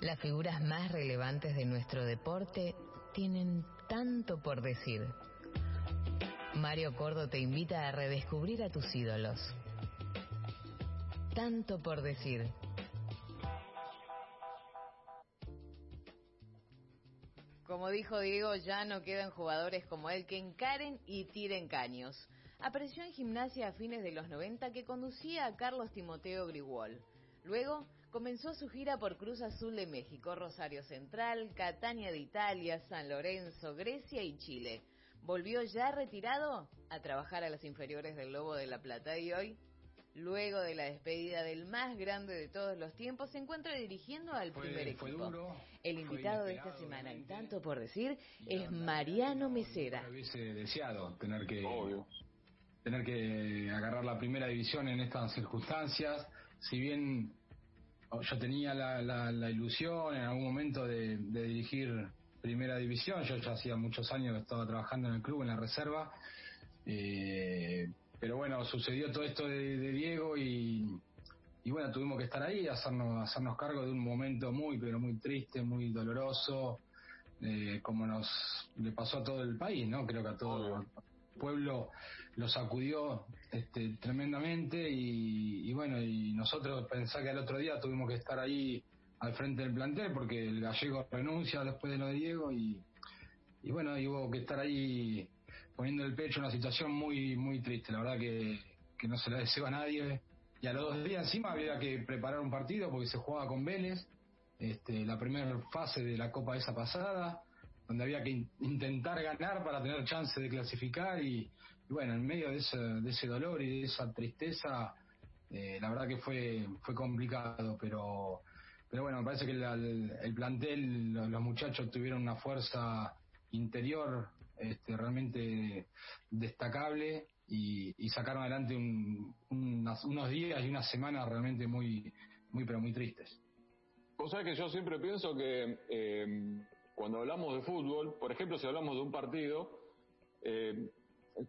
Las figuras más relevantes de nuestro deporte tienen tanto por decir. Mario Cordo te invita a redescubrir a tus ídolos. Tanto por decir. Como dijo Diego, ya no quedan jugadores como él que encaren y tiren caños. Apareció en gimnasia a fines de los 90 que conducía a Carlos Timoteo Grigol. Luego comenzó su gira por Cruz Azul de México, Rosario Central, Catania de Italia, San Lorenzo, Grecia y Chile. Volvió ya retirado a trabajar a las inferiores del Lobo de la Plata y hoy, luego de la despedida del más grande de todos los tiempos, se encuentra dirigiendo al primer equipo. El invitado de esta semana, y tanto por decir, es Mariano Mesera. Hubiese deseado tener que tener que agarrar la primera división en estas circunstancias si bien yo tenía la, la, ilusión en algún momento de, dirigir primera división, yo ya hacía muchos años que estaba trabajando en el club, en la reserva, eh, pero bueno, sucedió todo esto de, Diego y, y, bueno, tuvimos que estar ahí, hacernos, hacernos cargo de un momento muy, pero muy triste, muy doloroso, eh, como nos le pasó a todo el país, ¿no? Creo que a todo, pueblo lo sacudió este, tremendamente y, bueno, y nosotros pensá que el otro día tuvimos que estar ahí al frente del plantel porque el gallego renuncia después de lo de Diego y, y bueno, y hubo que estar ahí poniendo el pecho en una situación muy muy triste, la verdad que, que no se la deseo a nadie. Y a los dos días encima había que preparar un partido porque se jugaba con Vélez, este, la primera fase de la Copa esa pasada donde había que intentar ganar para tener chance de clasificar y, bueno, en medio de ese, de ese dolor y de esa tristeza, eh, la verdad que fue, fue complicado, pero, pero bueno, me parece que el, plantel, los, muchachos tuvieron una fuerza interior este, realmente destacable y, sacaron adelante unos días y unas semanas realmente muy, muy pero muy tristes. O sea que yo siempre pienso que eh, cuando hablamos de fútbol, por ejemplo, si hablamos de un partido, eh,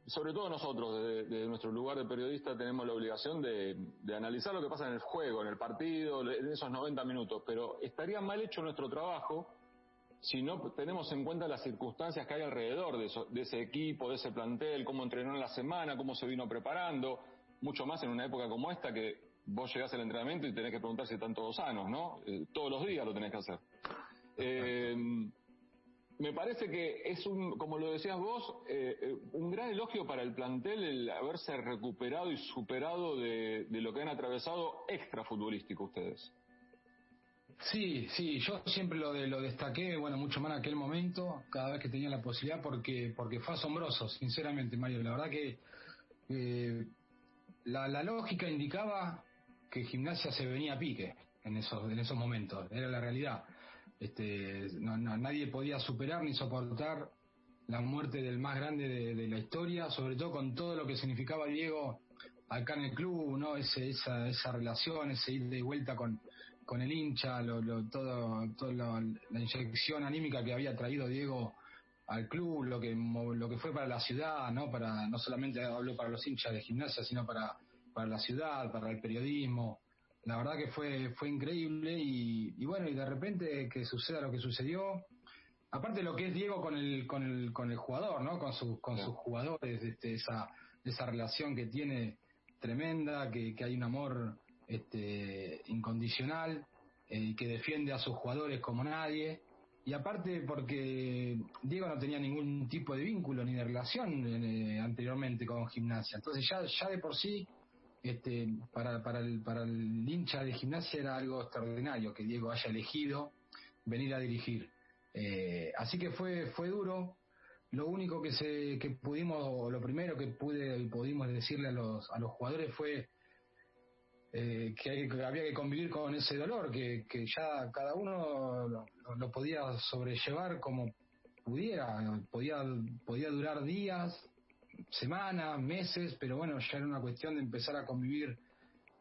sobre todo nosotros, desde, nuestro lugar de periodista, tenemos la obligación de, analizar lo que pasa en el juego, en el partido, en esos 90 minutos, pero estaría mal hecho nuestro trabajo si no tenemos en cuenta las circunstancias que hay alrededor de, de ese equipo, de ese plantel, cómo entrenó en la semana, cómo se vino preparando, mucho más en una época como esta que vos llegás al entrenamiento y tenés que preguntar si están todos sanos, ¿no? Eh, todos los días lo tenés que hacer. Eh, me parece que es un, como lo decías vos, eh, eh, un gran elogio para el plantel el haberse recuperado y superado de, lo que han atravesado extra futbolístico ustedes. Sí, sí, yo siempre lo de, lo destaqué, bueno, mucho más en aquel momento, cada vez que tenía la posibilidad, porque porque fue asombroso, sinceramente, Mario. La verdad que la, la lógica indicaba que gimnasia se venía a pique en esos en esos momentos, era la realidad este, no, nadie podía superar ni soportar la muerte del más grande de, la historia, sobre todo con todo lo que significaba Diego acá en el club, no esa, esa relación, ese ida y vuelta con, con el hincha, lo, todo, toda la inyección anímica que había traído Diego al club, lo que lo que fue para la ciudad, no para no solamente hablo para los hinchas de gimnasia, sino para para la ciudad, para el periodismo, la verdad que fue fue increíble y, bueno y de repente que suceda lo que sucedió aparte lo que es Diego con el con el con el jugador no con sus con sus jugadores este, esa esa relación que tiene tremenda que, que hay un amor este incondicional eh, que defiende a sus jugadores como nadie. Y aparte porque Diego no tenía ningún tipo de vínculo ni de relación eh, anteriormente con gimnasia. Entonces ya ya de por sí este, para, el, para el hincha de gimnasia era algo extraordinario que Diego haya elegido venir a dirigir. Eh, así que fue, fue duro. Lo único que, se, que pudimos, lo primero que pude y pudimos decirle a los, a los jugadores fue eh, que, había que convivir con ese dolor, que, que ya cada uno lo, lo, podía sobrellevar como pudiera, podía, podía durar días, semanas, meses, pero bueno, ya era una cuestión de empezar a convivir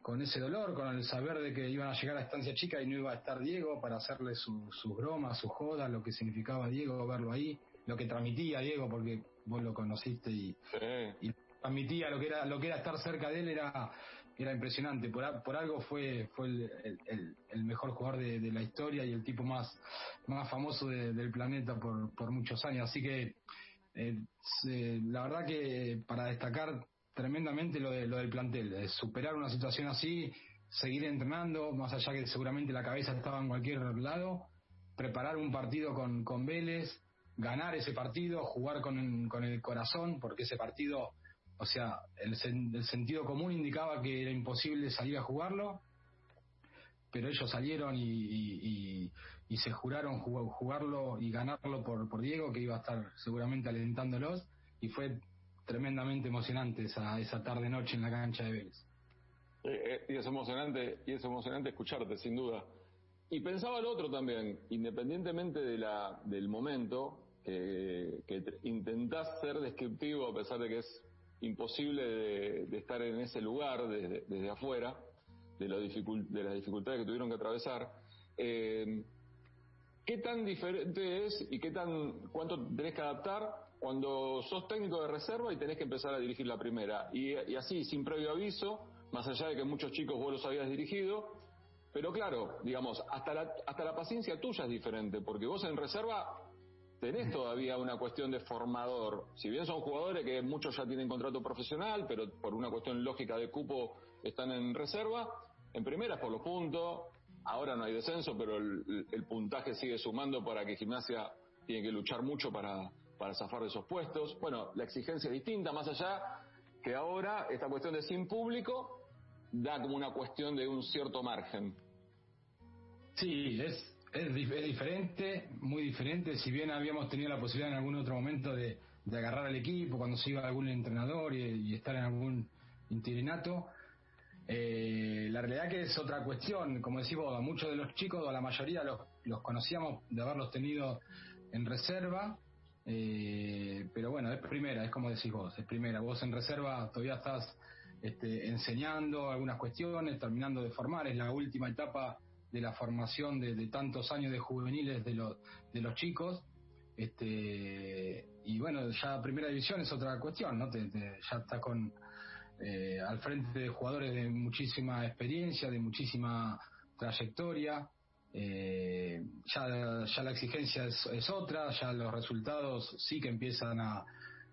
con ese dolor, con el saber de que iban a llegar a Estancia Chica y no iba a estar Diego para hacerle sus su bromas, sus jodas, lo que significaba Diego verlo ahí, lo que transmitía Diego, porque vos lo conociste y, y transmitía lo que era lo que era estar cerca de él era era impresionante. Por, por algo fue, fue el, el, mejor jugador de, la historia y el tipo más, más famoso del planeta por, por muchos años. Así que eh, la verdad que para destacar tremendamente lo, de, lo del plantel, superar una situación así, seguir entrenando, más allá que seguramente la cabeza estaba en cualquier lado, preparar un partido con, con Vélez, ganar ese partido, jugar con, con el corazón, porque ese partido o sea, el, el, sentido común indicaba que era imposible salir a jugarlo, pero ellos salieron y, se juraron jugarlo y ganarlo por, Diego, que iba a estar seguramente alentándolos, y fue tremendamente emocionante esa, esa tarde-noche en la cancha de Vélez. Eh, eh, y es emocionante, y es emocionante escucharte, sin duda. Y pensaba el otro también, independientemente del momento, que, intentás ser descriptivo a pesar de que es imposible de, estar en ese lugar desde, desde afuera, de, lo las dificultades que tuvieron que atravesar. Eh, ¿Qué tan diferente es y qué tan cuánto tenés que adaptar cuando sos técnico de reserva y tenés que empezar a dirigir la primera? Y, y así, sin previo aviso, más allá de que muchos chicos vos los habías dirigido, pero claro, digamos, hasta la, hasta la paciencia tuya es diferente, porque vos en reserva tenés todavía una cuestión de formador. Si bien son jugadores que muchos ya tienen contrato profesional, pero por una cuestión lógica de cupo están en reserva, en primeras por los puntos, ahora no hay descenso, pero el, puntaje sigue sumando para que Gimnasia tiene que luchar mucho para, para zafar de esos puestos. Bueno, la exigencia es distinta, más allá que ahora esta cuestión de sin público da como una cuestión de un cierto margen. Sí, es, es, diferente, muy diferente. Si bien habíamos tenido la posibilidad en algún otro momento de, agarrar al equipo cuando se iba algún entrenador y, estar en algún interinato, eh, la realidad que es otra cuestión. Como decimos, a muchos de los chicos, a la mayoría los, los conocíamos de haberlos tenido en reserva. Eh, pero bueno, es primera, es como decís vos, es primera. Vos en reserva todavía estás este, enseñando algunas cuestiones, terminando de formar, es la última etapa de la formación de, tantos años de juveniles de los, de los chicos. Este, y bueno, ya primera división es otra cuestión, ¿no? ya está con eh, al frente de jugadores de muchísima experiencia, de muchísima trayectoria. Eh, ya, ya la exigencia es, otra, ya los resultados sí que empiezan a,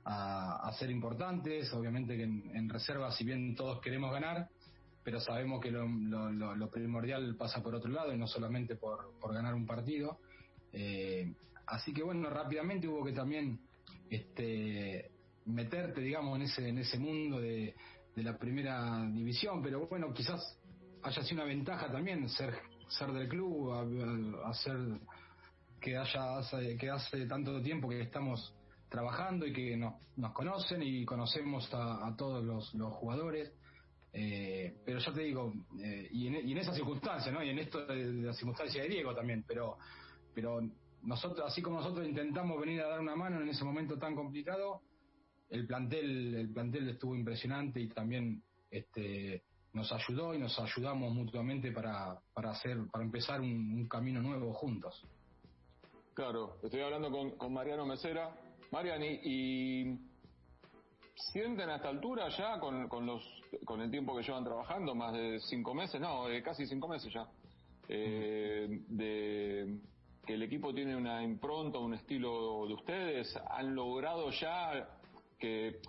a, ser importantes. Obviamente que en reserva, si bien todos queremos ganar, pero sabemos que lo, primordial pasa por otro lado y no solamente por, ganar un partido. Eh, así que bueno, rápidamente hubo que también este, meterte, digamos, en ese, en ese mundo de, la primera división, pero bueno, quizás haya sido una ventaja también ser, ser del club, hacer que haya que hace tanto tiempo que estamos trabajando y que nos, conocen y conocemos a, todos los, jugadores. Eh, pero ya te digo, eh, y, en, y, en, esa circunstancia, ¿no? Y en esto de, la circunstancia de Diego también, pero, pero nosotros, así como nosotros intentamos venir a dar una mano en ese momento tan complicado, el plantel, el plantel estuvo impresionante y también este, nos ayudó y nos ayudamos mutuamente para, para hacer, para empezar un, camino nuevo juntos. Claro, estoy hablando con, con Mariano Mesera. Mariani, y ¿Sienten a esta altura ya con, con, los, con el tiempo que llevan trabajando, más de cinco meses, no, casi cinco meses ya, eh, de que el equipo tiene una impronta, un estilo de ustedes? ¿Han logrado ya que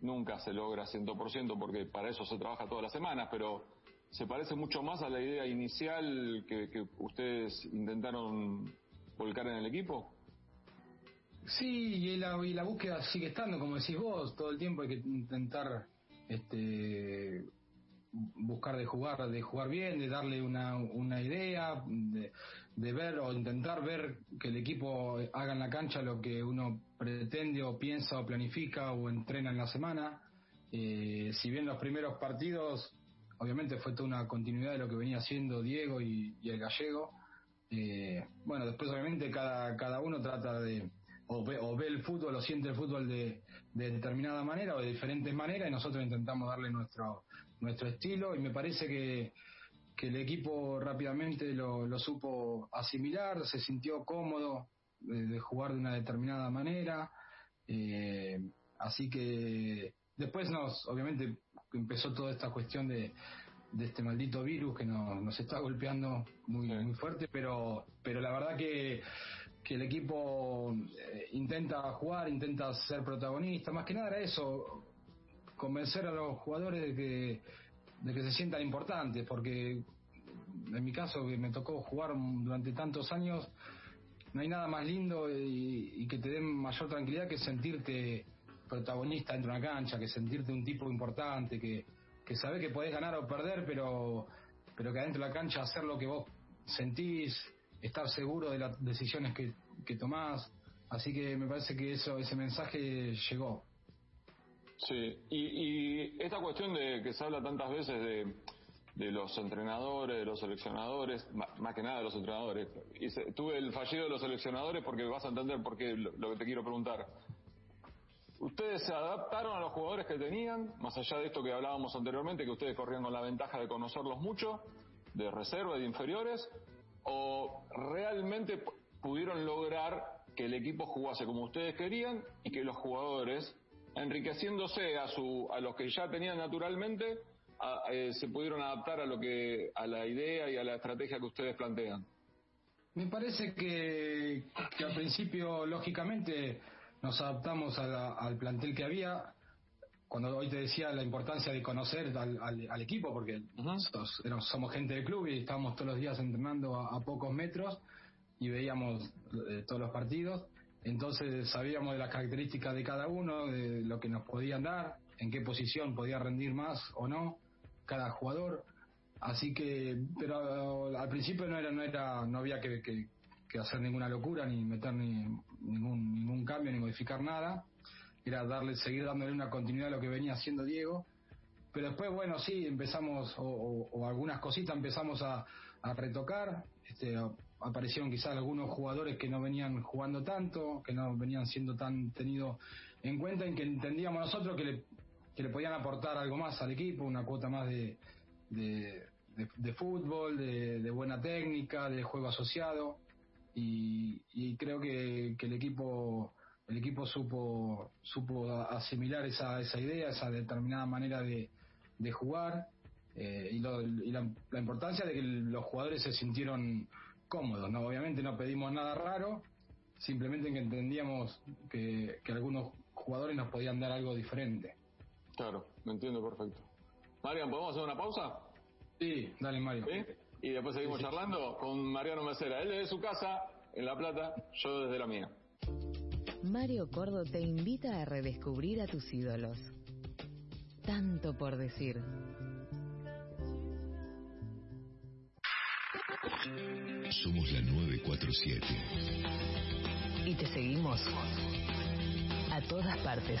nunca se logra 100% porque para eso se trabaja todas las semanas, pero se parece mucho más a la idea inicial que, ustedes intentaron volcar en el equipo? Sí, y la, y la búsqueda sigue estando, como decís vos, todo el tiempo hay que intentar este, buscar de jugar, de jugar bien, de darle una, una idea, de, de, ver o intentar ver que el equipo haga en la cancha lo que uno pretende o piensa o planifica o entrena en la semana. Eh, si bien los primeros partidos, obviamente fue toda una continuidad de lo que venía haciendo Diego y, el gallego. Eh, bueno, después obviamente cada, cada uno trata de, o ve, el fútbol o siente el fútbol de, determinada manera o de diferentes maneras y nosotros intentamos darle nuestro, nuestro estilo y me parece que, el equipo rápidamente lo, supo asimilar, se sintió cómodo de, jugar de una determinada manera, eh, así que después nos, obviamente empezó toda esta cuestión de, de este maldito virus que nos, nos está golpeando muy, muy fuerte, pero, pero la verdad que, que el equipo eh, intenta jugar, intenta ser protagonista, más que nada era eso, convencer a los jugadores de que, de que se sientan importantes, porque en mi caso que me tocó jugar durante tantos años, no hay nada más lindo y, que te den mayor tranquilidad que sentirte protagonista dentro de una cancha, que sentirte un tipo importante, que, que sabés que podés ganar o perder, pero, pero que adentro de la cancha hacer lo que vos sentís, estar seguro de las decisiones que, que tomás. Así que me parece que eso, ese mensaje llegó. Sí, y, y esta cuestión de que se habla tantas veces de, los entrenadores, de los seleccionadores, más que nada de los entrenadores. Y se, tuve el fallido de los seleccionadores porque vas a entender por qué lo, lo que te quiero preguntar. Ustedes se adaptaron a los jugadores que tenían, más allá de esto que hablábamos anteriormente, que ustedes corrían con la ventaja de conocerlos mucho, de reserva, de inferiores, o realmente pudieron lograr que el equipo jugase como ustedes querían y que los jugadores, enriqueciéndose a su a los que ya tenían naturalmente, a, eh, se pudieron adaptar a lo que a la idea y a la estrategia que ustedes plantean. Me parece que, que al principio, lógicamente, nos adaptamos a la, al plantel que había. Cuando hoy te decía la importancia de conocer al, al, al equipo, porque uh -huh. sos, somos gente del club y estábamos todos los días entrenando a, a pocos metros y veíamos eh, todos los partidos. Entonces sabíamos de las características de cada uno, de lo que nos podían dar, en qué posición podía rendir más o no cada jugador. Así que, pero al principio no era, no era, no había que, hacer ninguna locura ni meter ni, ningún, ningún cambio ni modificar nada. Era darle, seguir dándole una continuidad a lo que venía haciendo Diego. Pero después, bueno, sí, empezamos, o, o, o algunas cositas empezamos a, a retocar. Este, aparecieron quizás algunos jugadores que no venían jugando tanto, que no venían siendo tan tenidos en cuenta, en que entendíamos nosotros que le, que le podían aportar algo más al equipo, una cuota más de, de, de, fútbol, de, buena técnica, de juego asociado. Y, y creo que, que, el equipo el equipo supo supo asimilar esa, esa idea, esa determinada manera de, de jugar. Eh, y, lo, y la, la, importancia de que los jugadores se sintieron cómodos, ¿no? Obviamente no pedimos nada raro, simplemente que entendíamos que, que algunos jugadores nos podían dar algo diferente. Claro, me entiendo perfecto. Marian, ¿podemos hacer una pausa? Sí, dale Mario. ¿Sí? Y después seguimos sí, sí. charlando con Mariano Mesera. Él desde su casa, en La Plata, yo desde la mía. Mario Cordo te invita a redescubrir a tus ídolos. Tanto por decir. Somos la 947. Y te seguimos a todas partes.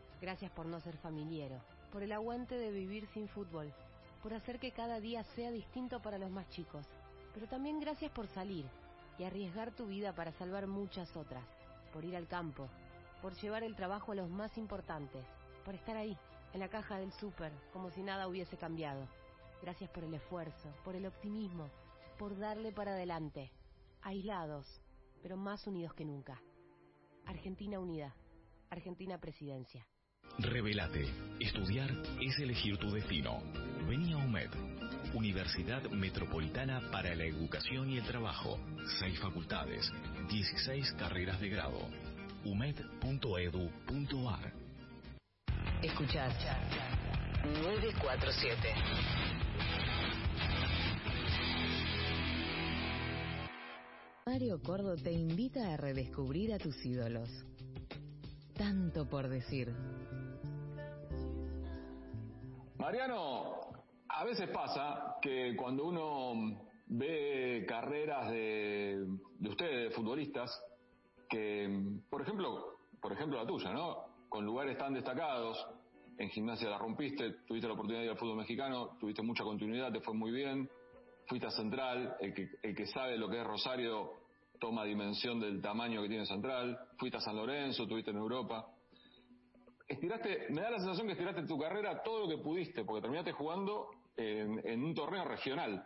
Gracias por no ser familiero, por el aguante de vivir sin fútbol, por hacer que cada día sea distinto para los más chicos. Pero también gracias por salir y arriesgar tu vida para salvar muchas otras, por ir al campo, por llevar el trabajo a los más importantes, por estar ahí, en la caja del súper, como si nada hubiese cambiado. Gracias por el esfuerzo, por el optimismo, por darle para adelante, aislados, pero más unidos que nunca. Argentina Unida, Argentina Presidencia. Revelate. Estudiar es elegir tu destino. Vení a UMED. Universidad Metropolitana para la Educación y el Trabajo. Seis facultades. 16 carreras de grado. umed.edu.ar. Escuchás 947. Mario Cordo te invita a redescubrir a tus ídolos. Tanto por decir. Mariano, a veces pasa que cuando uno ve carreras de, de ustedes, de futbolistas, que, por ejemplo, por ejemplo la tuya, ¿no? Con lugares tan destacados, en gimnasia la rompiste, tuviste la oportunidad de ir al fútbol mexicano, tuviste mucha continuidad, te fue muy bien, fuiste a Central, el que, el que sabe lo que es Rosario toma dimensión del tamaño que tiene Central, fuiste a San Lorenzo, tuviste en Europa. Estiraste, me da la sensación que estiraste tu carrera todo lo que pudiste, porque terminaste jugando en, un torneo regional.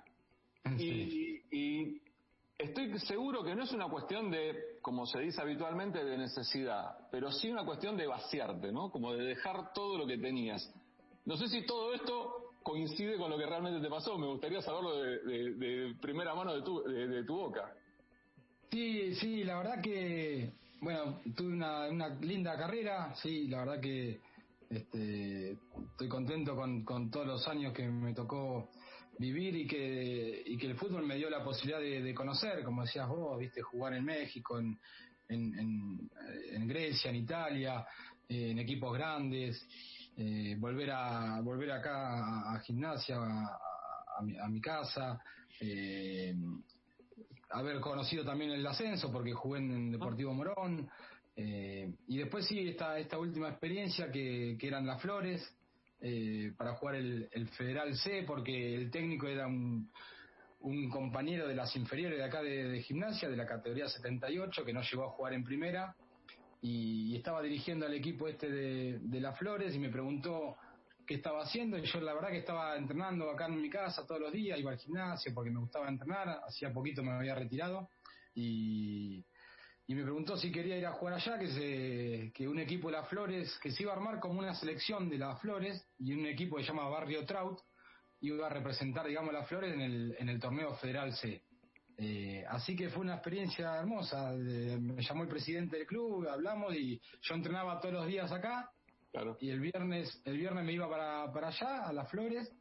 Y, y, estoy seguro que no es una cuestión de, como se dice habitualmente, de necesidad, pero sí una cuestión de vaciarte, ¿no? Como de dejar todo lo que tenías. No sé si todo esto coincide con lo que realmente te pasó. Me gustaría saberlo de, primera mano de tu, de tu boca. Sí, sí, la verdad que, bueno, tuve una, una linda carrera, sí, la verdad que este, estoy contento con, todos los años que me tocó vivir y que, y que el fútbol me dio la posibilidad de, conocer, como decías vos, viste, jugar en México, en, Grecia, en Italia, en equipos grandes, eh, volver a volver acá a, gimnasia, a, mi, a, mi, casa, eh, haber conocido también el ascenso porque jugué en Deportivo Morón. Eh, y después sí, esta, esta última experiencia que, que eran las Flores eh, para jugar el, Federal C porque el técnico era un, un compañero de las inferiores de acá de, gimnasia, de la categoría 78, que no llegó a jugar en primera. Y, estaba dirigiendo al equipo este de, de las Flores y me preguntó qué estaba haciendo yo la verdad que estaba entrenando acá en mi casa todos los días, iba al gimnasio porque me gustaba entrenar, hacía poquito me había retirado y, y me preguntó si quería ir a jugar allá, que, se, que un equipo de las Flores, que se iba a armar como una selección de las Flores y un equipo que se llama Barrio Trout iba a representar, digamos, las Flores en el, en el torneo federal C. Eh, así que fue una experiencia hermosa. me llamó el presidente del club, hablamos y yo entrenaba todos los días acá y el viernes, el viernes me iba para, para allá, a las flores,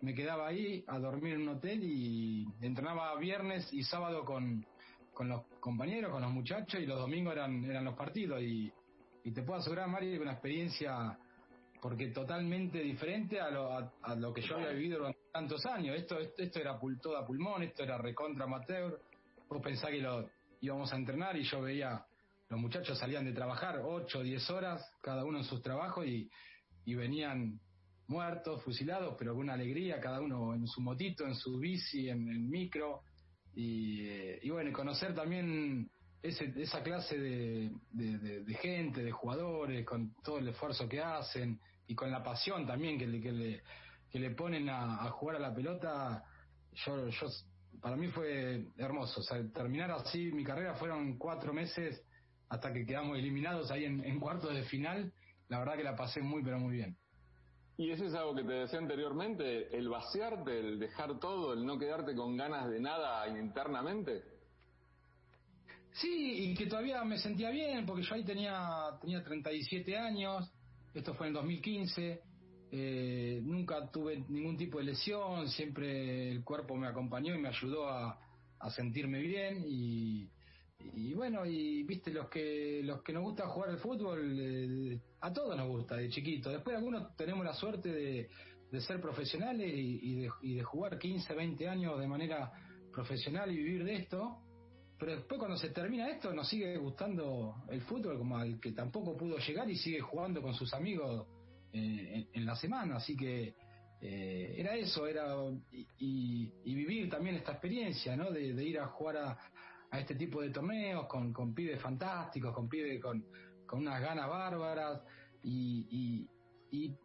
me quedaba ahí a dormir en un hotel y entrenaba viernes y sábado con, con los compañeros, con los muchachos y los domingos eran, eran los partidos y, y te puedo asegurar, Mario, que una experiencia porque totalmente diferente a lo, a, lo que yo había vivido durante tantos años. Esto, esto, era todo pulmón, esto era recontra amateur. Vos pensás que lo íbamos a entrenar y yo veía los muchachos salían de trabajar 8 o 10 horas, cada uno en sus trabajos, y, venían muertos, fusilados, pero con una alegría, cada uno en su motito, en su bici, en el micro, y, y bueno, conocer también ese, esa clase de, de, gente, de jugadores, con todo el esfuerzo que hacen y con la pasión también que le, que le, que le ponen a, a jugar a la pelota, yo, yo, para mí fue hermoso. O sea, terminar así mi carrera fueron cuatro meses hasta que quedamos eliminados ahí en, cuartos de final, la verdad que la pasé muy, pero muy bien. Y eso es algo que te decía anteriormente, el vaciarte, el dejar todo, el no quedarte con ganas de nada internamente. Sí, y que todavía me sentía bien, porque yo ahí tenía, tenía 37 años, esto fue en 2015, eh, nunca tuve ningún tipo de lesión, siempre el cuerpo me acompañó y me ayudó a, a sentirme bien y, y bueno, y viste, los que los que nos gusta jugar al fútbol, eh, a todos nos gusta de chiquito. Después algunos tenemos la suerte de, de ser profesionales y, de, y de jugar 15, 20 años de manera profesional y vivir de esto. Pero después cuando se termina esto nos sigue gustando el fútbol como al que tampoco pudo llegar y sigue jugando con sus amigos eh, en, la semana. Así que eh, era eso, era y, y, vivir también esta experiencia, ¿no? De, de ir a jugar a, a este tipo de torneos con, con pibes fantásticos, con pibes con, con unas ganas bárbaras y, y,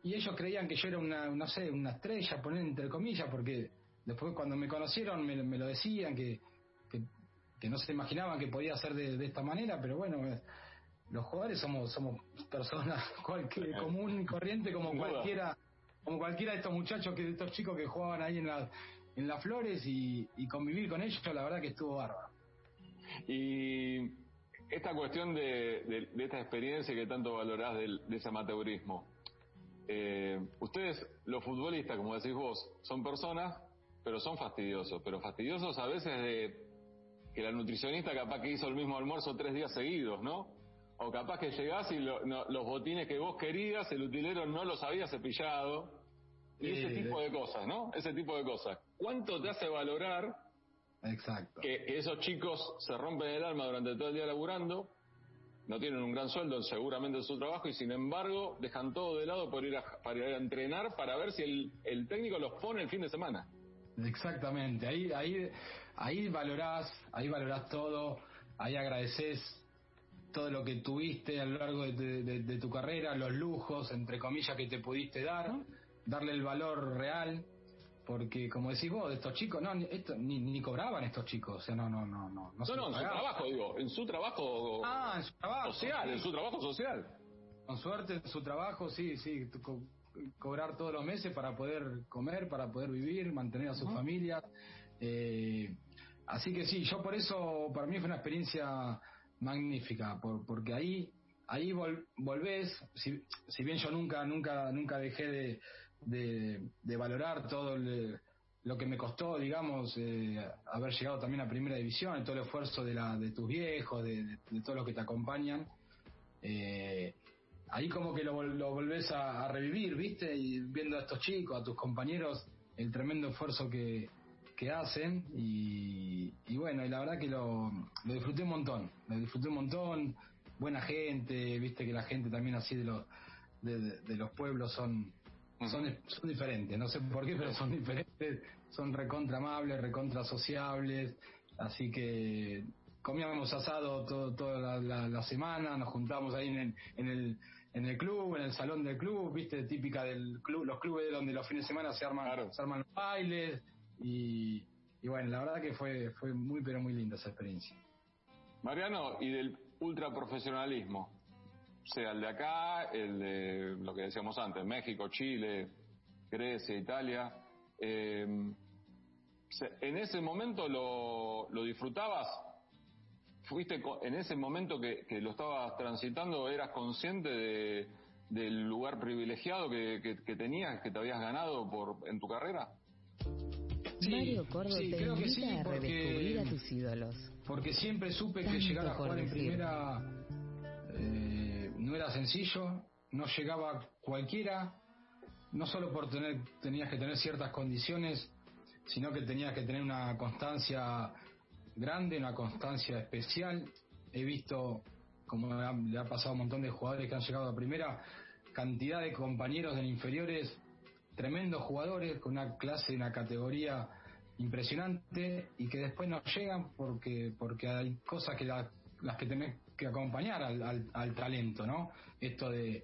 ellos creían que yo era una, no sé, una estrella, poner entre comillas, porque después cuando me conocieron me, lo decían, que, que, no se imaginaban que podía ser de, esta manera, pero bueno, eh, los jugadores somos somos personas cualquier, común y corriente como cualquiera como cualquiera de estos muchachos que de estos chicos que jugaban ahí en las en las flores y, y convivir con ellos la verdad que estuvo bárbaro y esta cuestión de, esta experiencia que tanto valorás de ese amateurismo. Eh, ustedes, los futbolistas, como decís vos, son personas, pero son fastidiosos. Pero fastidiosos a veces de que la nutricionista capaz que hizo el mismo almuerzo tres días seguidos, ¿no? O capaz que llegás y los botines que vos querías, el utilero no los había cepillado. Y ese tipo de cosas, ¿no? Ese tipo de cosas. ¿Cuánto te hace valorar Exacto. Que, esos chicos se rompen el alma durante todo el día laburando no tienen un gran sueldo seguramente en su trabajo y sin embargo dejan todo de lado por ir a, para ir a entrenar para ver si el, el técnico los pone el fin de semana. Exactamente, ahí, ahí, ahí valorás, ahí valorás todo, ahí agradeces todo lo que tuviste a lo largo de, tu carrera, los lujos, entre comillas, que te pudiste dar, darle el valor real, porque como decís vos, de estos chicos, no, esto, ni, ni cobraban estos chicos, o sea, no, no, no, no. No, no, en su trabajo, digo, en su trabajo, ah, en su trabajo social, en su trabajo social. Con suerte, en su trabajo, sí, sí, cobrar todos los meses para poder comer, para poder vivir, mantener a su familia. Eh, así que sí, yo por eso, para mí fue una experiencia magnífica, por, porque ahí ahí volvés, si, si, bien yo nunca nunca nunca dejé de, de, valorar todo lo que me costó, digamos, eh, haber llegado también a primera división, todo el esfuerzo de, la, de tus viejos, de, todos los que te acompañan, eh, ahí como que lo, lo volvés a, revivir, ¿viste? Y viendo a estos chicos, a tus compañeros, el tremendo esfuerzo que, que hacen y, bueno, y la verdad que lo, lo disfruté un montón, lo disfruté un montón, buena gente, viste que la gente también así de los, de, los pueblos son, son, son diferentes, no sé por qué, pero son diferentes, son recontra amables, recontra sociables, así que comíamos asado todo, toda la, semana, nos juntábamos ahí en en el en el club, en el salón del club, viste, típica del club, los clubes donde los fines de semana se arman, se arman bailes y, bueno, la verdad que fue, fue muy pero muy linda esa experiencia. Mariano, y del ultraprofesionalismo, sea el de acá, el de lo que decíamos antes, México, Chile, Grecia, Italia, eh, ¿en ese momento lo, lo disfrutabas? fuiste en ese momento que, lo estabas transitando, eras consciente de, del lugar privilegiado que, que, tenías, que te habías ganado por en tu carrera? Mario Cordo te creo que sí, a redescubrir a tus ídolos. Porque siempre supe que llegar a jugar en primera eh, no era sencillo, no llegaba cualquiera, no solo por tener, tenías que tener ciertas condiciones, sino que tenías que tener una constancia grande, una constancia especial. He visto, como le ha pasado a un montón de jugadores que han llegado a primera, cantidad de compañeros de inferiores, tremendos jugadores con una clase, una categoría impresionante y que después no llegan porque porque hay cosas que las que tenés que acompañar al, al, talento, ¿no? Esto de,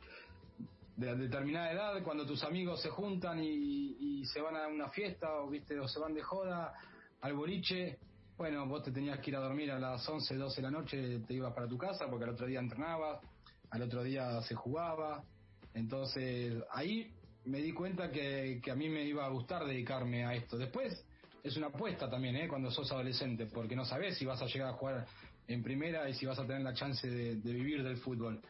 de determinada edad, cuando tus amigos se juntan y, se van a una fiesta o, viste, o se van de joda al boliche, bueno, vos te tenías que ir a dormir a las 11, 12 de la noche, te ibas para tu casa porque al otro día entrenabas, al otro día se jugaba. Entonces ahí me di cuenta que, a mí me iba a gustar dedicarme a esto. Después es una apuesta también, ¿eh? cuando sos adolescente, porque no sabes si vas a llegar a jugar en primera y si vas a tener la chance de, vivir del fútbol.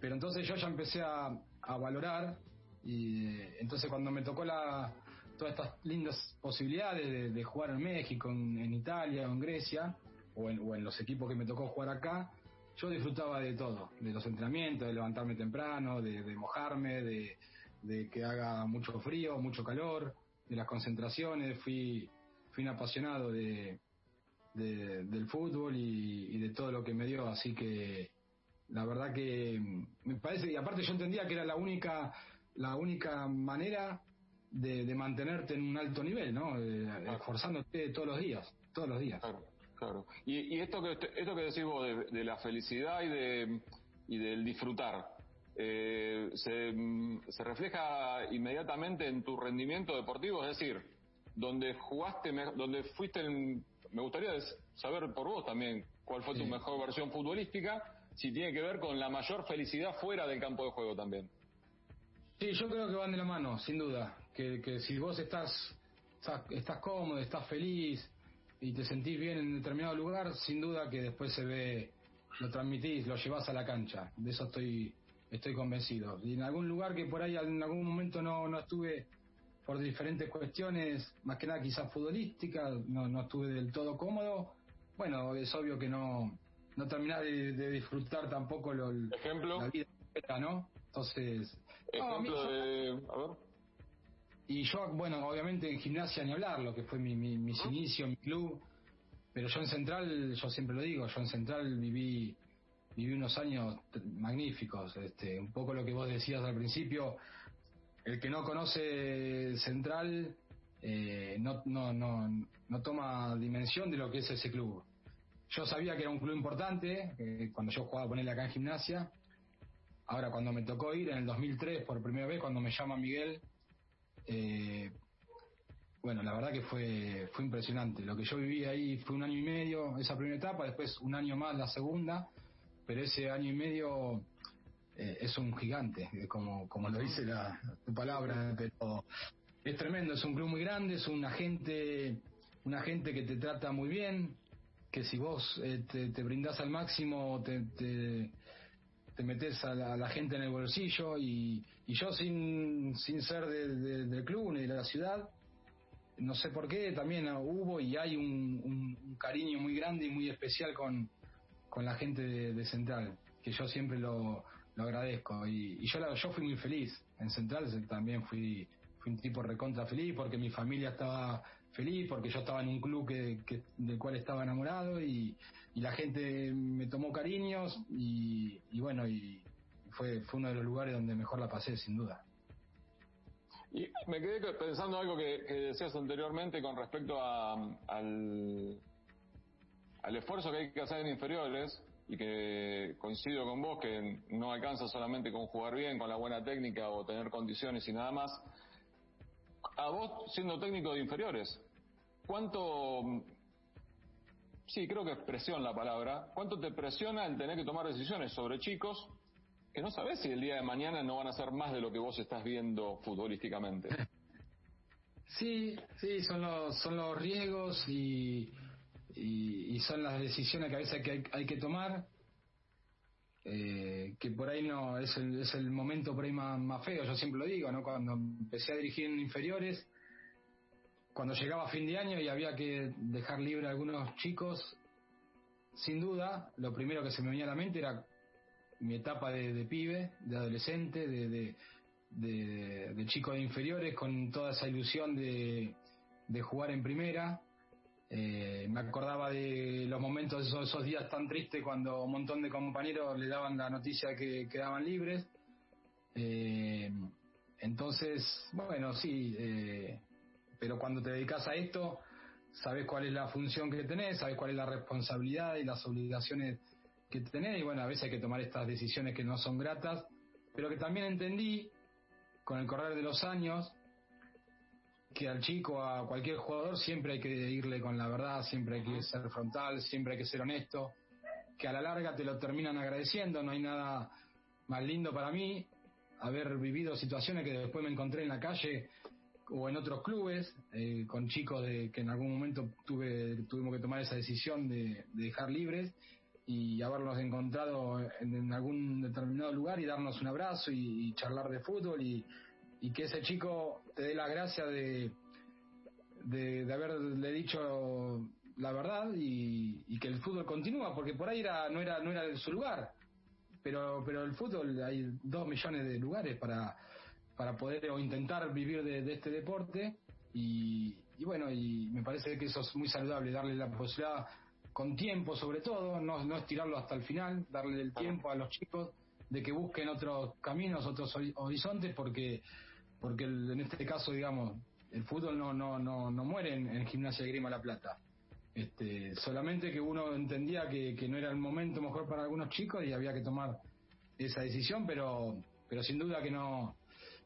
Pero entonces yo ya empecé a, valorar y entonces cuando me tocó la, todas estas lindas posibilidades de, jugar en México, en, Italia o en Grecia, o en, los equipos que me tocó jugar acá, yo disfrutaba de todo, de los entrenamientos, de levantarme temprano, de, mojarme, de, que haga mucho frío, mucho calor, de las concentraciones, fui, fui un apasionado de, del fútbol y, y, de todo lo que me dio, así que la verdad que me parece, y aparte yo entendía que era la única, la única manera de, mantenerte en un alto nivel, ¿no? esforzándote todos los días, todos los días. Claro, claro. Y, esto que esto que decís vos de, la felicidad y de y del disfrutar, eh, se, se refleja inmediatamente en tu rendimiento deportivo, es decir, donde jugaste, donde fuiste, me gustaría saber por vos también cuál fue tu mejor versión futbolística, si tiene que ver con la mayor felicidad fuera del campo de juego también. Sí, yo creo que van de la mano, sin duda. Que, que si vos estás, estás, cómodo, estás feliz y te sentís bien en determinado lugar, sin duda que después se ve, lo transmitís, lo llevas a la cancha. De eso estoy, estoy convencido. Y en algún lugar que por ahí en algún momento no, no estuve por diferentes cuestiones, más que nada quizás futbolísticas, no, no estuve del todo cómodo, bueno, es obvio que no, no terminás de, disfrutar tampoco lo, ¿Ejemplo? la vida, ¿no? Entonces, Ejemplo de. A ver. Y yo, bueno, obviamente en gimnasia ni hablar, lo que fue mi, mis inicios, mi club. Pero yo en Central, yo siempre lo digo, yo en Central viví viví unos años magníficos. Este, un poco lo que vos decías al principio, el que no conoce Central eh, no, no, no, no toma dimensión de lo que es ese club. Yo sabía que era un club importante eh, cuando yo jugaba ponerle acá en gimnasia. Ahora, cuando me tocó ir en el 2003 por primera vez, cuando me llama Miguel, eh, bueno, la verdad que fue, fue impresionante. Lo que yo viví ahí fue un año y medio, esa primera etapa, después un año más la segunda, pero ese año y medio eh, es un gigante, como, como lo dice la, tu palabra, pero es tremendo, es un club muy grande, es una gente, una gente que te trata muy bien, que si vos eh, te, te brindás al máximo, te, te, metes a la, gente en el bolsillo y, y yo sin, sin ser del club ni de la ciudad, no sé por qué, también hubo y hay un, cariño muy grande y muy especial con, con la gente de, Central, que yo siempre lo, lo agradezco. Y, yo, yo fui muy feliz. En Central también fui, fui un tipo recontra feliz porque mi familia estaba feliz, porque yo estaba en un club que, del cual estaba enamorado y, y la gente me tomó cariños y, y bueno, y fue, fue uno de los lugares donde mejor la pasé, sin duda. Y me quedé pensando algo que, decías anteriormente con respecto a, al, al esfuerzo que hay que hacer en inferiores y que coincido con vos que no alcanza solamente con jugar bien, con la buena técnica o tener condiciones y nada más. A vos siendo técnico de inferiores, ¿cuánto, sí, creo que es presión la palabra, cuánto te presiona el tener que tomar decisiones sobre chicos que no sabes si el día de mañana no van a ser más de lo que vos estás viendo futbolísticamente. Sí, sí, son los, son los riesgos y, y, son las decisiones que a veces hay, hay que tomar. Eh, que por ahí no es el, es el momento por ahí más, feo, yo siempre lo digo, ¿no? Cuando empecé a dirigir en inferiores, cuando llegaba fin de año y había que dejar libre a algunos chicos, sin duda, lo primero que se me venía a la mente era mi etapa de, pibe, de adolescente, de, de, chico de inferiores, con toda esa ilusión de, jugar en primera. Eh, me acordaba de los momentos, esos, esos días tan tristes cuando un montón de compañeros le daban la noticia de que quedaban libres. Eh, entonces, bueno, sí, eh, pero cuando te dedicas a esto, sabes cuál es la función que tenés, sabes cuál es la responsabilidad y las obligaciones que tener y bueno, a veces hay que tomar estas decisiones que no son gratas, pero que también entendí con el correr de los años que al chico, a cualquier jugador, siempre hay que irle con la verdad, siempre hay que ser frontal, siempre hay que ser honesto, que a la larga te lo terminan agradeciendo, no hay nada más lindo para mí haber vivido situaciones que después me encontré en la calle o en otros clubes, eh, con chicos de, que en algún momento tuve, tuvimos que tomar esa decisión de dejar libres y habernos encontrado en, algún determinado lugar y darnos un abrazo y, charlar de fútbol y, que ese chico te dé la gracia de, de, haberle dicho la verdad y, que el fútbol continúa porque por ahí era, no era no era su lugar. Pero pero el fútbol hay dos millones de lugares para para poder o intentar vivir de, este deporte. Y, y bueno y me parece que eso es muy saludable darle la posibilidad con tiempo sobre todo, no, no estirarlo hasta el final, darle el tiempo a los chicos de que busquen otros caminos, otros horizontes, porque porque en este caso, digamos, el fútbol no no no, no muere en, Gimnasia de Grima La Plata. Este, solamente que uno entendía que, que no era el momento mejor para algunos chicos y había que tomar esa decisión, pero pero sin duda que no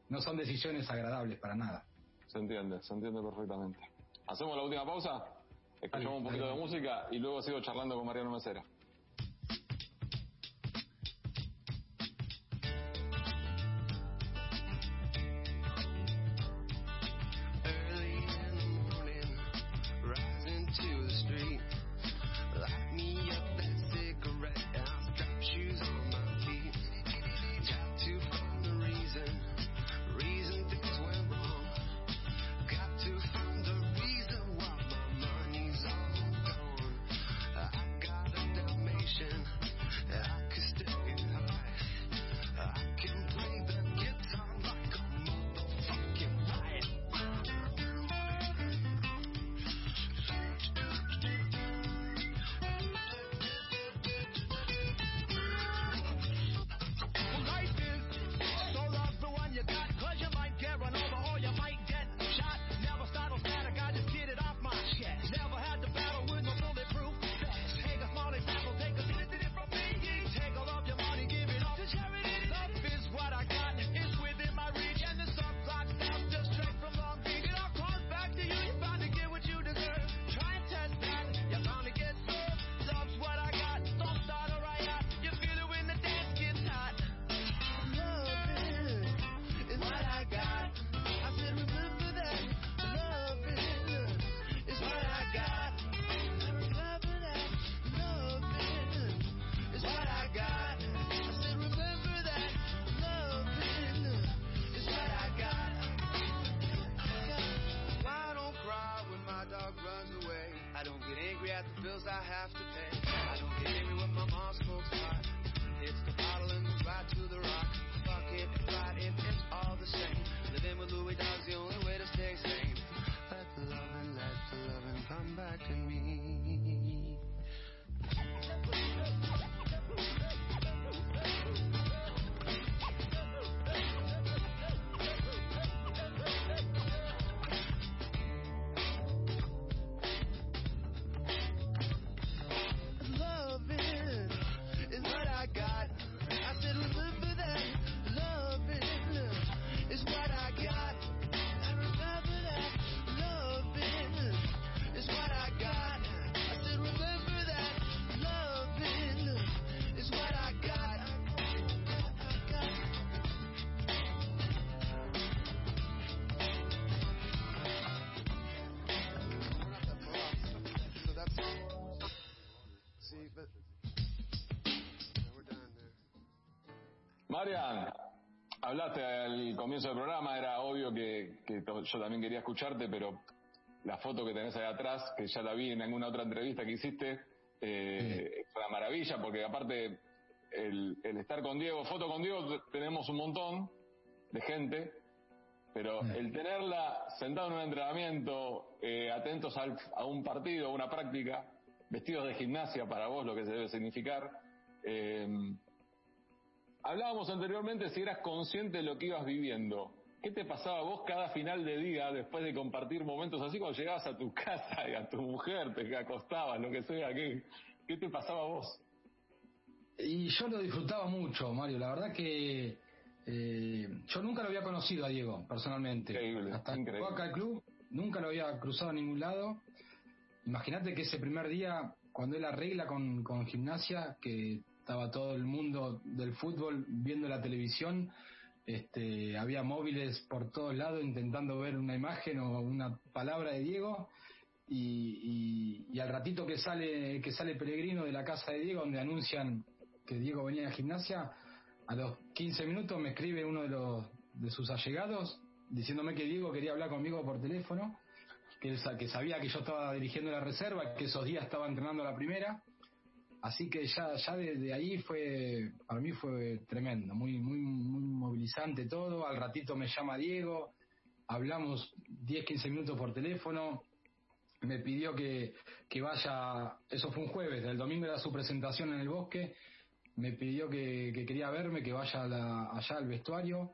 no son decisiones agradables para nada. Se entiende, se entiende perfectamente. ¿Hacemos la última pausa? Escuchamos un poquito de música y luego sigo charlando con Mariano Mesera. Bills I have Marian, hablaste al comienzo del programa, era obvio que, yo también quería escucharte, pero la foto que tenés ahí atrás, que ya la vi en alguna otra entrevista que hiciste, eh, es una maravilla, porque aparte el, el estar con Diego, foto con Diego tenemos un montón de gente, pero Sí. el tenerla sentada en un entrenamiento, eh, atentos al- a un partido, a una práctica, vestidos de gimnasia para vos, lo que se debe significar, eh, Hablábamos anteriormente si eras consciente de lo que ibas viviendo. ¿Qué te pasaba a vos cada final de día después de compartir momentos así cuando llegabas a tu casa y a tu mujer, te acostabas, lo que sea? ¿Qué, qué te pasaba a vos? Y yo lo disfrutaba mucho, Mario. La verdad que eh, yo nunca lo había conocido a Diego, personalmente. Increíble, Hasta increíble. acá al club, nunca lo había cruzado a ningún lado. Imagínate que ese primer día, cuando él arregla con, con gimnasia, que estaba todo el mundo del fútbol viendo la televisión, este, había móviles por todos lados intentando ver una imagen o una palabra de Diego. Y, al ratito que sale que sale Peregrino de la casa de Diego donde anuncian que Diego venía a gimnasia a los 15 minutos me escribe uno de los de sus allegados diciéndome que Diego quería hablar conmigo por teléfono que, él que sabía que yo estaba dirigiendo la reserva que esos días estaba entrenando la primera así que ya ya desde ahí fue para mí fue tremendo muy muy muy movilizante todo. Al ratito me llama Diego hablamos 10 15 minutos por teléfono. Me pidió que, que vaya, eso fue un jueves, el domingo era su presentación en el bosque, me pidió que, que quería verme, que vaya allá al vestuario,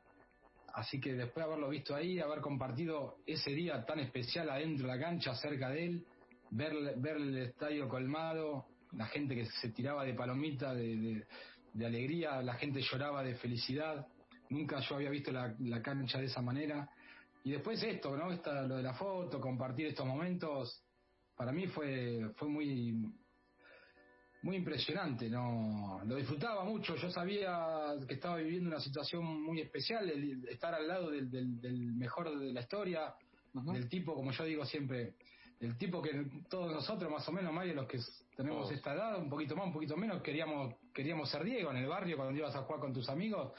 así que después de haberlo visto ahí, haber compartido ese día tan especial adentro de la cancha, cerca de él, ver, ver el estadio colmado, la gente que se tiraba de palomita, de, de- de alegría, la gente lloraba de felicidad, nunca yo había visto la, la cancha de esa manera. Y después esto, ¿no? Esta, lo de la foto, compartir estos momentos, para mí fue, fue muy, muy impresionante, ¿no? Lo disfrutaba mucho, yo sabía que estaba viviendo una situación muy especial, el estar al lado del, del, del mejor de la historia, del tipo, como yo digo siempre, el tipo que todos nosotros, más o menos, Mario, los que tenemos esta edad, un poquito más, un poquito menos, queríamos, queríamos ser Diego en el barrio cuando ibas a jugar con tus amigos,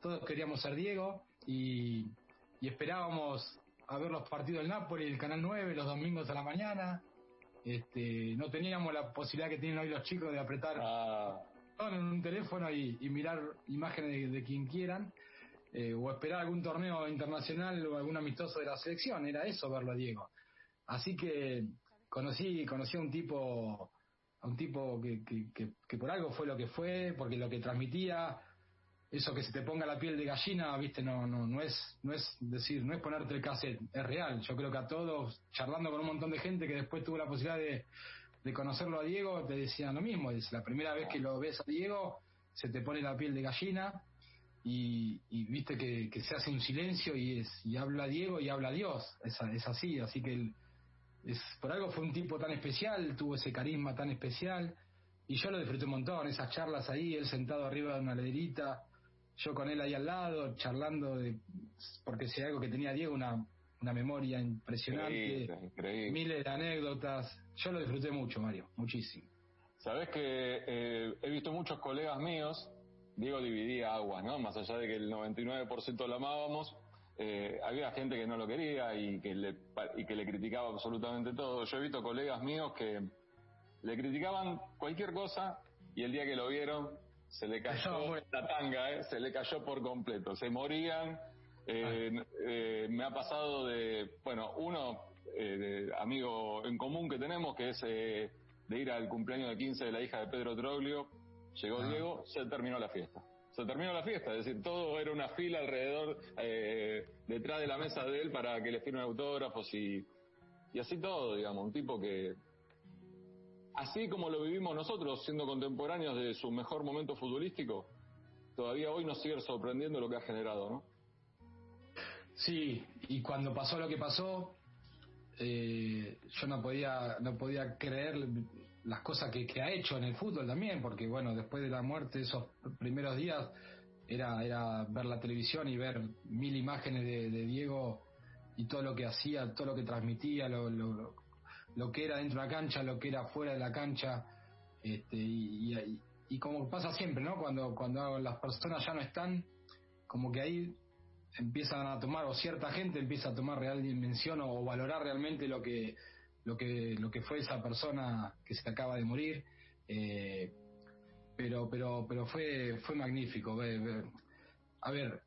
todos queríamos ser Diego y, y esperábamos a ver los partidos del Napoli, el Canal 9, los domingos a la mañana. Este, no teníamos la posibilidad que tienen hoy los chicos de apretar Ah, en un teléfono y, y mirar imágenes de, de quien quieran, eh, o esperar algún torneo internacional o algún amistoso de la selección, era eso verlo a Diego. Así que conocí, conocí a un tipo, a un tipo que, que, por algo fue lo que fue, porque lo que transmitía, eso que se te ponga la piel de gallina, viste, no, no, no es, no es decir, no es ponerte el cassette, es real. Yo creo que a todos, charlando con un montón de gente que después tuvo la posibilidad de, de conocerlo a Diego, te decían lo mismo. Es la primera vez que lo ves a Diego, se te pone la piel de gallina y, viste que, se hace un silencio y es y habla Diego y habla Dios. Es, es así, así que él, es, por algo fue un tipo tan especial, tuvo ese carisma tan especial y yo lo disfruté un montón, esas charlas ahí, él sentado arriba de una lederita, yo con él ahí al lado, charlando de, porque si algo que tenía Diego, una, una memoria impresionante, increíble, increíble. miles de anécdotas, yo lo disfruté mucho, Mario, muchísimo. Sabés que eh, he visto muchos colegas míos, Diego dividía aguas, ¿no? Más allá de que el 99% lo amábamos, eh, había gente que no lo quería y que, le, y que le criticaba absolutamente todo. Yo he visto colegas míos que le criticaban cualquier cosa y el día que lo vieron se le cayó la tanga, ¿eh? se le cayó por completo. Se morían. Eh, eh, me ha pasado de, bueno, uno, eh, de amigo en común que tenemos, que es eh, de ir al cumpleaños de 15 de la hija de Pedro Troglio. Llegó Ah. Diego, se terminó la fiesta. Se terminó la fiesta, es decir, todo era una fila alrededor, eh, detrás de la mesa de él para que le firmen autógrafos y, y así todo, digamos, un tipo que, así como lo vivimos nosotros, siendo contemporáneos de su mejor momento futbolístico, todavía hoy nos sigue sorprendiendo lo que ha generado, ¿no? Sí, y cuando pasó lo que pasó, eh, yo no podía, no podía creer las cosas que, que ha hecho en el fútbol también, porque bueno, después de la muerte, esos primeros días, era, era ver la televisión y ver mil imágenes de, de Diego y todo lo que hacía, todo lo que transmitía, lo, lo, lo que era dentro de la cancha, lo que era fuera de la cancha, este, y, y, como pasa siempre, ¿no? Cuando, cuando las personas ya no están, como que ahí empiezan a tomar o cierta gente empieza a tomar real dimensión o valorar realmente lo que lo que lo que fue esa persona que se acaba de morir eh, pero pero pero fue fue magnífico ver, ver- a ver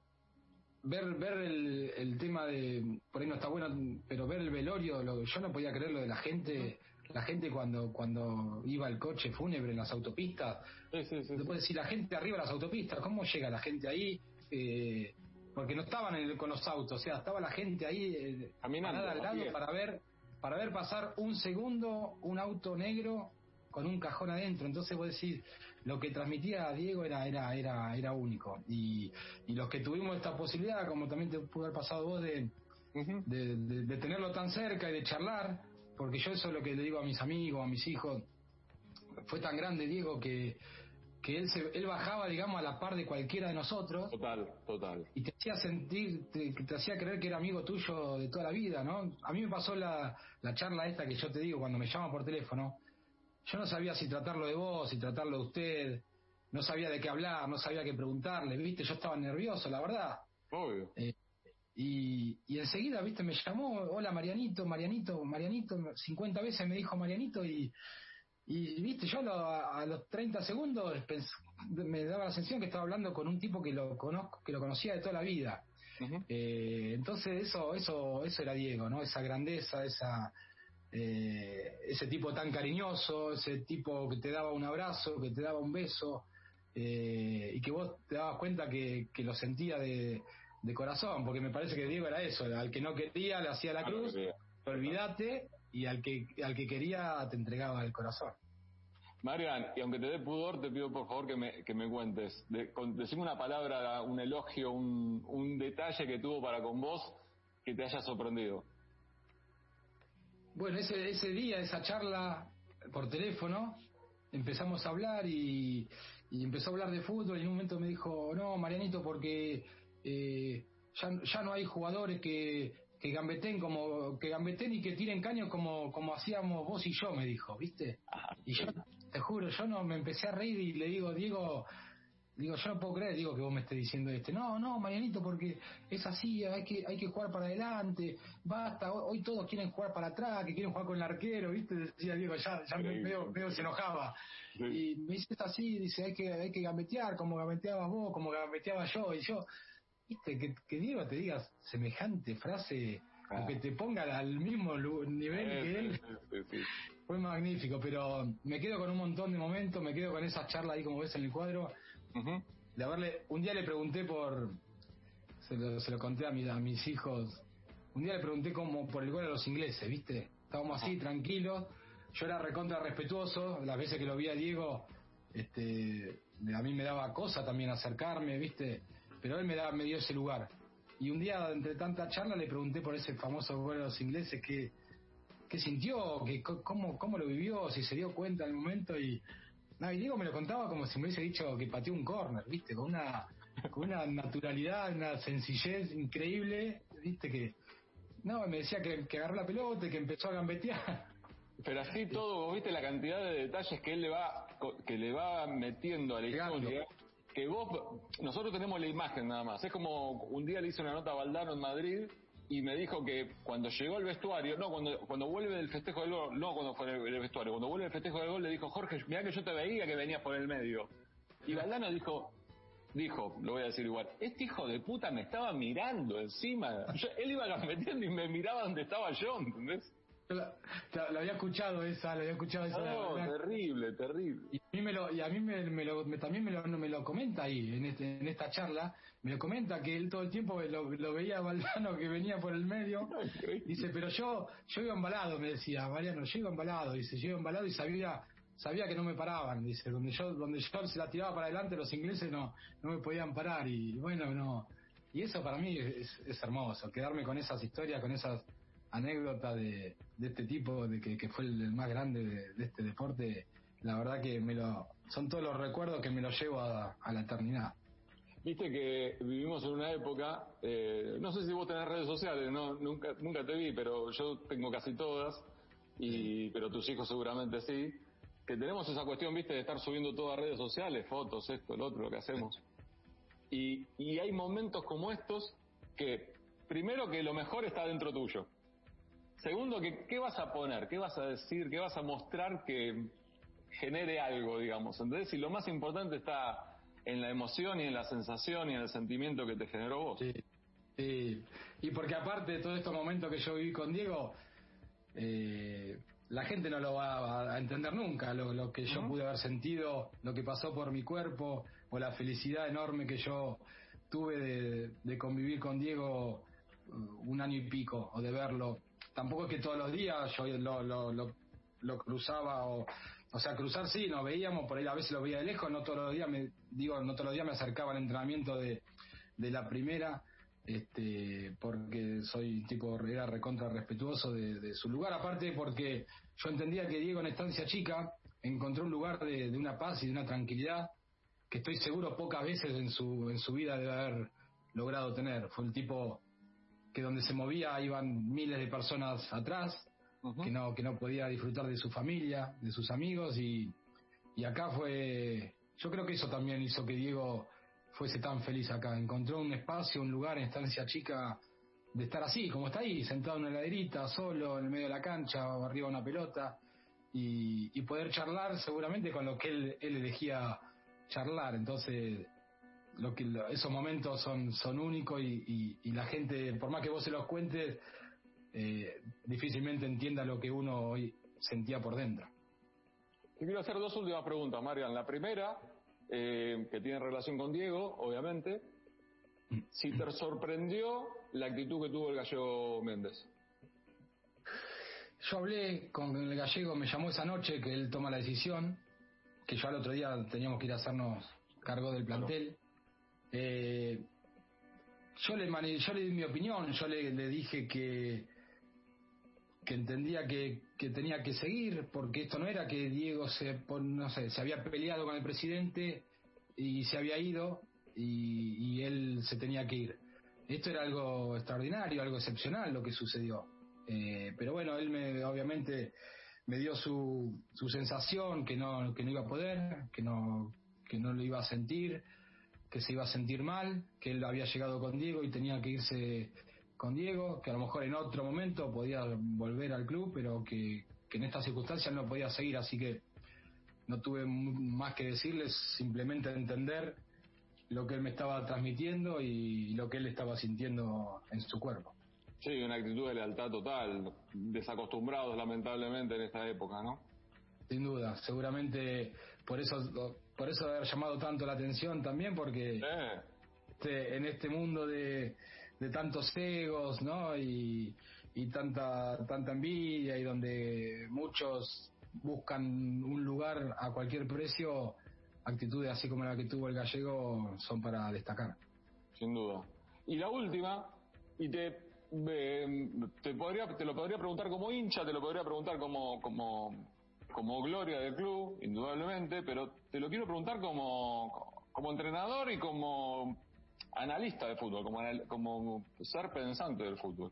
ver ver el, el tema de por ahí no está bueno pero ver el velorio lo- yo no podía creer lo de la gente la gente cuando cuando iba el coche fúnebre en las autopistas Sí, sí, sí. Después decir, la gente arriba de las autopistas, ¿cómo llega la gente ahí? Eh, porque no estaban en el- con los autos, o sea, estaba la gente ahí eh, Caminando, al lado para ver, para ver pasar un segundo un auto negro con un cajón adentro. Entonces vos decís, lo que transmitía Diego era, era, era, era único. Y, y los que tuvimos esta posibilidad, como también te pudo haber pasado vos de, Ujú. de, de- de tenerlo tan cerca y de charlar, porque yo eso es lo que le digo a mis amigos, a mis hijos, fue tan grande Diego que, que él, se, él bajaba, digamos, a la par de cualquiera de nosotros Total, total. y te hacía sentir, te, te hacía creer que era amigo tuyo de toda la vida, ¿no? A mí me pasó la, la charla esta que yo te digo cuando me llaman por teléfono, yo no sabía si tratarlo de vos, si tratarlo de usted, no sabía de qué hablar, no sabía qué preguntarle, ¿viste? Yo estaba nervioso, la verdad. Obvio. Y, y enseguida, viste, me llamó, hola Marianito, Marianito, Marianito, 50 veces me dijo Marianito y, y viste, yo lo- a, a los 30 segundos me daba la sensación que estaba hablando con un tipo que lo conozco, que lo conocía de toda la vida. Eh, entonces eso, eso, eso era Diego, ¿no? Esa grandeza, esa, eh, ese tipo tan cariñoso, ese tipo que te daba un abrazo, que te daba un beso, eh, y que vos te dabas cuenta que, que lo sentía de, de corazón, porque me parece que Diego era eso, al que no quería le hacía la cruz, olvídate, y al que, al que quería te entregaba el corazón. Marian, y aunque te dé pudor, te pido por favor que me, que me cuentes. De, con- decime una palabra, un elogio, un, un detalle que tuvo para con vos que te haya sorprendido. Bueno, ese, ese día, esa charla por teléfono, empezamos a hablar y, y empezó a hablar de fútbol y en un momento me dijo, no, Marianito, porque eh, ya, ya no hay jugadores que, que gambeten como que gambeten y que tiren caños como, como hacíamos vos y yo, me dijo, ¿viste? Y yo, te juro, yo no me empecé a reír y le digo, Diego, digo, yo no puedo creer, digo, que vos me estés diciendo este. No, no, Marianito, porque es así, hay que, hay que jugar para adelante, basta, hoy, hoy todos quieren jugar para atrás, que quieren jugar con el arquero, ¿viste? Decía Diego, ya, ya me, medio, medio se enojaba. Sí. Y me dice, es así, dice, hay que, hay que gambetear, como gambeteabas vos, como gambeteaba yo, y yo, viste, que, que Diego te diga semejante frase, Ah. o que te ponga al mismo nivel que él, sí, sí, fue magnífico, pero me quedo con un montón de momentos, me quedo con esa charla ahí como ves en el cuadro, de haberle, un día le pregunté por, se lo, se lo conté a, mi- a mis hijos, un día le pregunté como por el gol a los ingleses, ¿viste? Estábamos así, tranquilos, yo era recontra respetuoso, las veces que lo vi a Diego, este, a mí me daba cosa también acercarme, ¿viste? Pero él me, da, me dio ese lugar. Y un día, entre tanta charla, le pregunté por ese famoso gol a los ingleses, qué, qué sintió, qué, cómo, cómo lo vivió, si se dio cuenta en el momento y... No, y Diego me lo contaba como si me hubiese dicho que pateó un córner, ¿viste? Con una, con una naturalidad, una sencillez increíble, ¿viste? Que, no, me decía que, que agarró la pelota y que empezó a gambetear. Pero así todo, vos viste la cantidad de detalles que él le va, que le va metiendo a la historia. Que vos, nosotros tenemos la imagen nada más. Es como un día le hice una nota a Valdano en Madrid y me dijo que cuando llegó al vestuario, no, cuando, cuando vuelve del festejo del gol, no cuando fue el, vestuario, cuando vuelve del festejo del gol le dijo, Jorge, mira que yo te veía que venías por el medio. Y Valdano dijo, dijo, lo voy a decir igual, este hijo de puta me estaba mirando encima. Yo- él iba metiendo y me miraba donde estaba yo, ¿entendés? La, la- la había escuchado esa, la había escuchado esa. No, la- terrible, terrible. y a mí, me lo, y a mí me, me lo- me- también me lo, me lo comenta ahí, en, este, en esta charla, me lo comenta que él todo el tiempo lo, lo veía a Valdano que venía por el medio. Dice, pero yo yo iba embalado, me decía, Mariano, yo iba embalado. Dice, yo iba embalado y sabía sabía que no me paraban. Dice, donde yo donde yo se la tiraba para adelante, los ingleses no no me podían parar. Y bueno, no. Y eso para mí es, es hermoso, quedarme con esas historias, con esas anécdotas de, de este tipo, de que, que fue el, el más grande de, de este deporte. La verdad que me lo son todos los recuerdos que me los llevo a, a la eternidad. Viste que vivimos en una época, eh, no sé si vos tenés redes sociales, no, nunca, nunca te vi, pero yo tengo casi todas, y, pero tus hijos seguramente sí, que tenemos esa cuestión, viste, de estar subiendo todas redes sociales, fotos, esto, el otro, lo que hacemos. Y, y hay momentos como estos que, primero que lo mejor está dentro tuyo. Segundo, que qué vas a poner, qué vas a decir, qué vas a mostrar que genere algo, digamos. Entonces, y lo más importante está en la emoción y en la sensación y en el sentimiento que te generó vos. Sí, sí. Y porque aparte de todos estos momentos que yo viví con Diego, eh, la gente no lo va a entender nunca, lo, lo que yo pude haber sentido, lo que pasó por mi cuerpo, o la felicidad enorme que yo tuve de, de convivir con Diego uh, un año y pico, o de verlo. Tampoco es que todos los días yo lo, lo, lo, lo cruzaba, o, o sea, cruzar sí, nos veíamos, por ahí a veces lo veía de lejos, no todos los días me, digo, no todos los días me acercaba al entrenamiento de, de la primera, este, porque soy tipo, era recontra respetuoso de, su lugar, aparte porque yo entendía que Diego en estancia chica encontró un lugar de, de una paz y de una tranquilidad que estoy seguro pocas veces en su, en su vida debe haber logrado tener. Fue el tipo que donde se movía iban miles de personas atrás, que no que no podía disfrutar de su familia, de sus amigos y, y acá fue yo creo que eso también hizo que Diego fuese tan feliz acá, encontró un espacio, un lugar en estancia chica de estar así, como está ahí, sentado en una heladerita, solo en el medio de la cancha, o arriba de una pelota y, y poder charlar seguramente con lo que él, él elegía charlar, entonces lo que esos momentos son son únicos y, y- y la gente por más que vos se los cuentes eh, difícilmente entienda lo que uno hoy sentía por dentro. Te quiero hacer dos últimas preguntas, Marian. La primera, eh, que tiene relación con Diego, obviamente. Si te sorprendió la actitud que tuvo el gallego Méndez. Yo hablé con el gallego, me llamó esa noche que él toma la decisión, que yo al otro día teníamos que ir a hacernos cargo del plantel. Eh, yo le yo le di mi opinión, yo le, dije que que entendía que, que tenía que seguir, porque esto no era que Diego se, no sé, se había peleado con el presidente y se había ido y, y él se tenía que ir. Esto era algo extraordinario, algo excepcional lo que sucedió. Eh, pero bueno, él me, obviamente me dio su, su sensación que no, que no iba a poder, que no, que no lo iba a sentir, que se iba a sentir mal, que él había llegado con Diego y tenía que irse con Diego, que a lo mejor en otro momento podía volver al club, pero que, que en estas circunstancias no podía seguir, así que no tuve más que decirles, simplemente entender lo que él me estaba transmitiendo y lo que él estaba sintiendo en su cuerpo. Sí, una actitud de lealtad total, desacostumbrados lamentablemente en esta época, ¿no? Sin duda, seguramente por eso por eso haber llamado tanto la atención también porque Eh, este, en este mundo de, de tantos egos, ¿no? Y, y tanta tanta envidia y donde muchos buscan un lugar a cualquier precio, actitudes así como la que tuvo el gallego son para destacar. sin duda. Y la última, y te, eh, te, podría, te lo podría preguntar como hincha, te lo podría preguntar como, como, como gloria del club, indudablemente, pero te lo quiero preguntar como, como entrenador y como analista de fútbol, como, anal- como ser pensante del fútbol.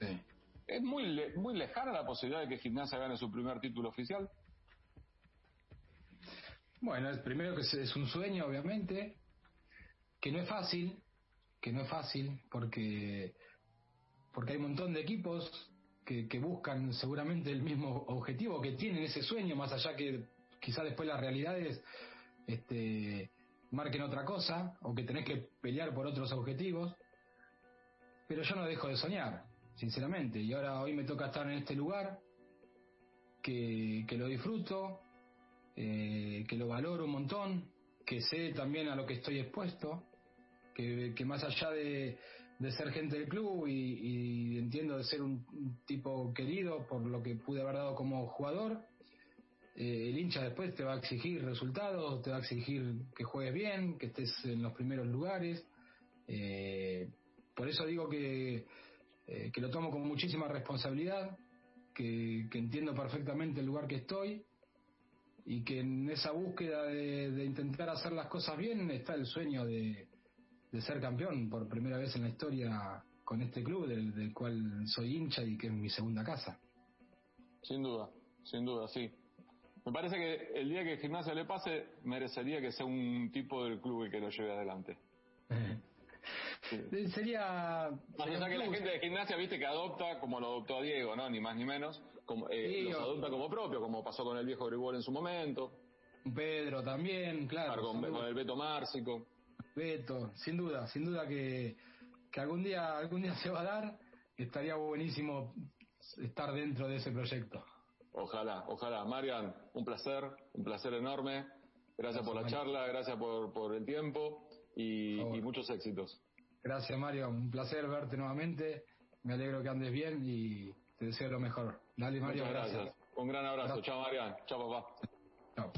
Sí. ¿Es muy, le- muy lejana la posibilidad de que Gimnasia gane su primer título oficial? Bueno, es primero que es un sueño, obviamente, que no es fácil, que no es fácil, porque porque hay un montón de equipos que, buscan seguramente el mismo objetivo, que tienen ese sueño, más allá que quizá después las realidades este, marquen otra cosa, o que tenés que pelear por otros objetivos. Pero yo no dejo de soñar, sinceramente, y ahora hoy me toca estar en este lugar, que, lo disfruto, eh, que lo valoro un montón, que sé también a lo que estoy expuesto, que más allá de, de ser gente del club y, entiendo de ser un, tipo querido por lo que pude haber dado como jugador, eh, el hincha después te va a exigir resultados, te va a exigir que juegues bien, que estés en los primeros lugares. Eh, por eso digo que, eh, que lo tomo con muchísima responsabilidad, que, entiendo perfectamente el lugar que estoy y que en esa búsqueda de intentar hacer las cosas bien está el sueño de, de ser campeón por primera vez en la historia con este club del, del cual soy hincha y que es mi segunda casa. Sin duda, sin duda, sí. Me parece que el día que Gimnasia le pase, merecería que sea un tipo del club el que lo lleve adelante. Sí. Sería. Más allá que la gente de Gimnasia, viste, que adopta como lo adoptó a Diego, ¿no? Ni más ni menos. Como, eh, los adopta como propio, como pasó con el viejo Grigol en su momento. Pedro también, claro. con, con el Beto Márcico. Beto, sin duda, sin duda que, que algún día algún día se va a dar. Estaría buenísimo estar dentro de ese proyecto. Ojalá, ojalá. Marian, un placer, un placer enorme. Gracias por la Mario. charla, gracias por, por el tiempo y, Por favor. y muchos éxitos. Gracias Mario, un placer verte nuevamente. Me alegro que andes bien y te deseo lo mejor. Dale Mario, Muchas gracias. Un gran abrazo. Abrazo. Chao, Marian. Chao, papá. Chao.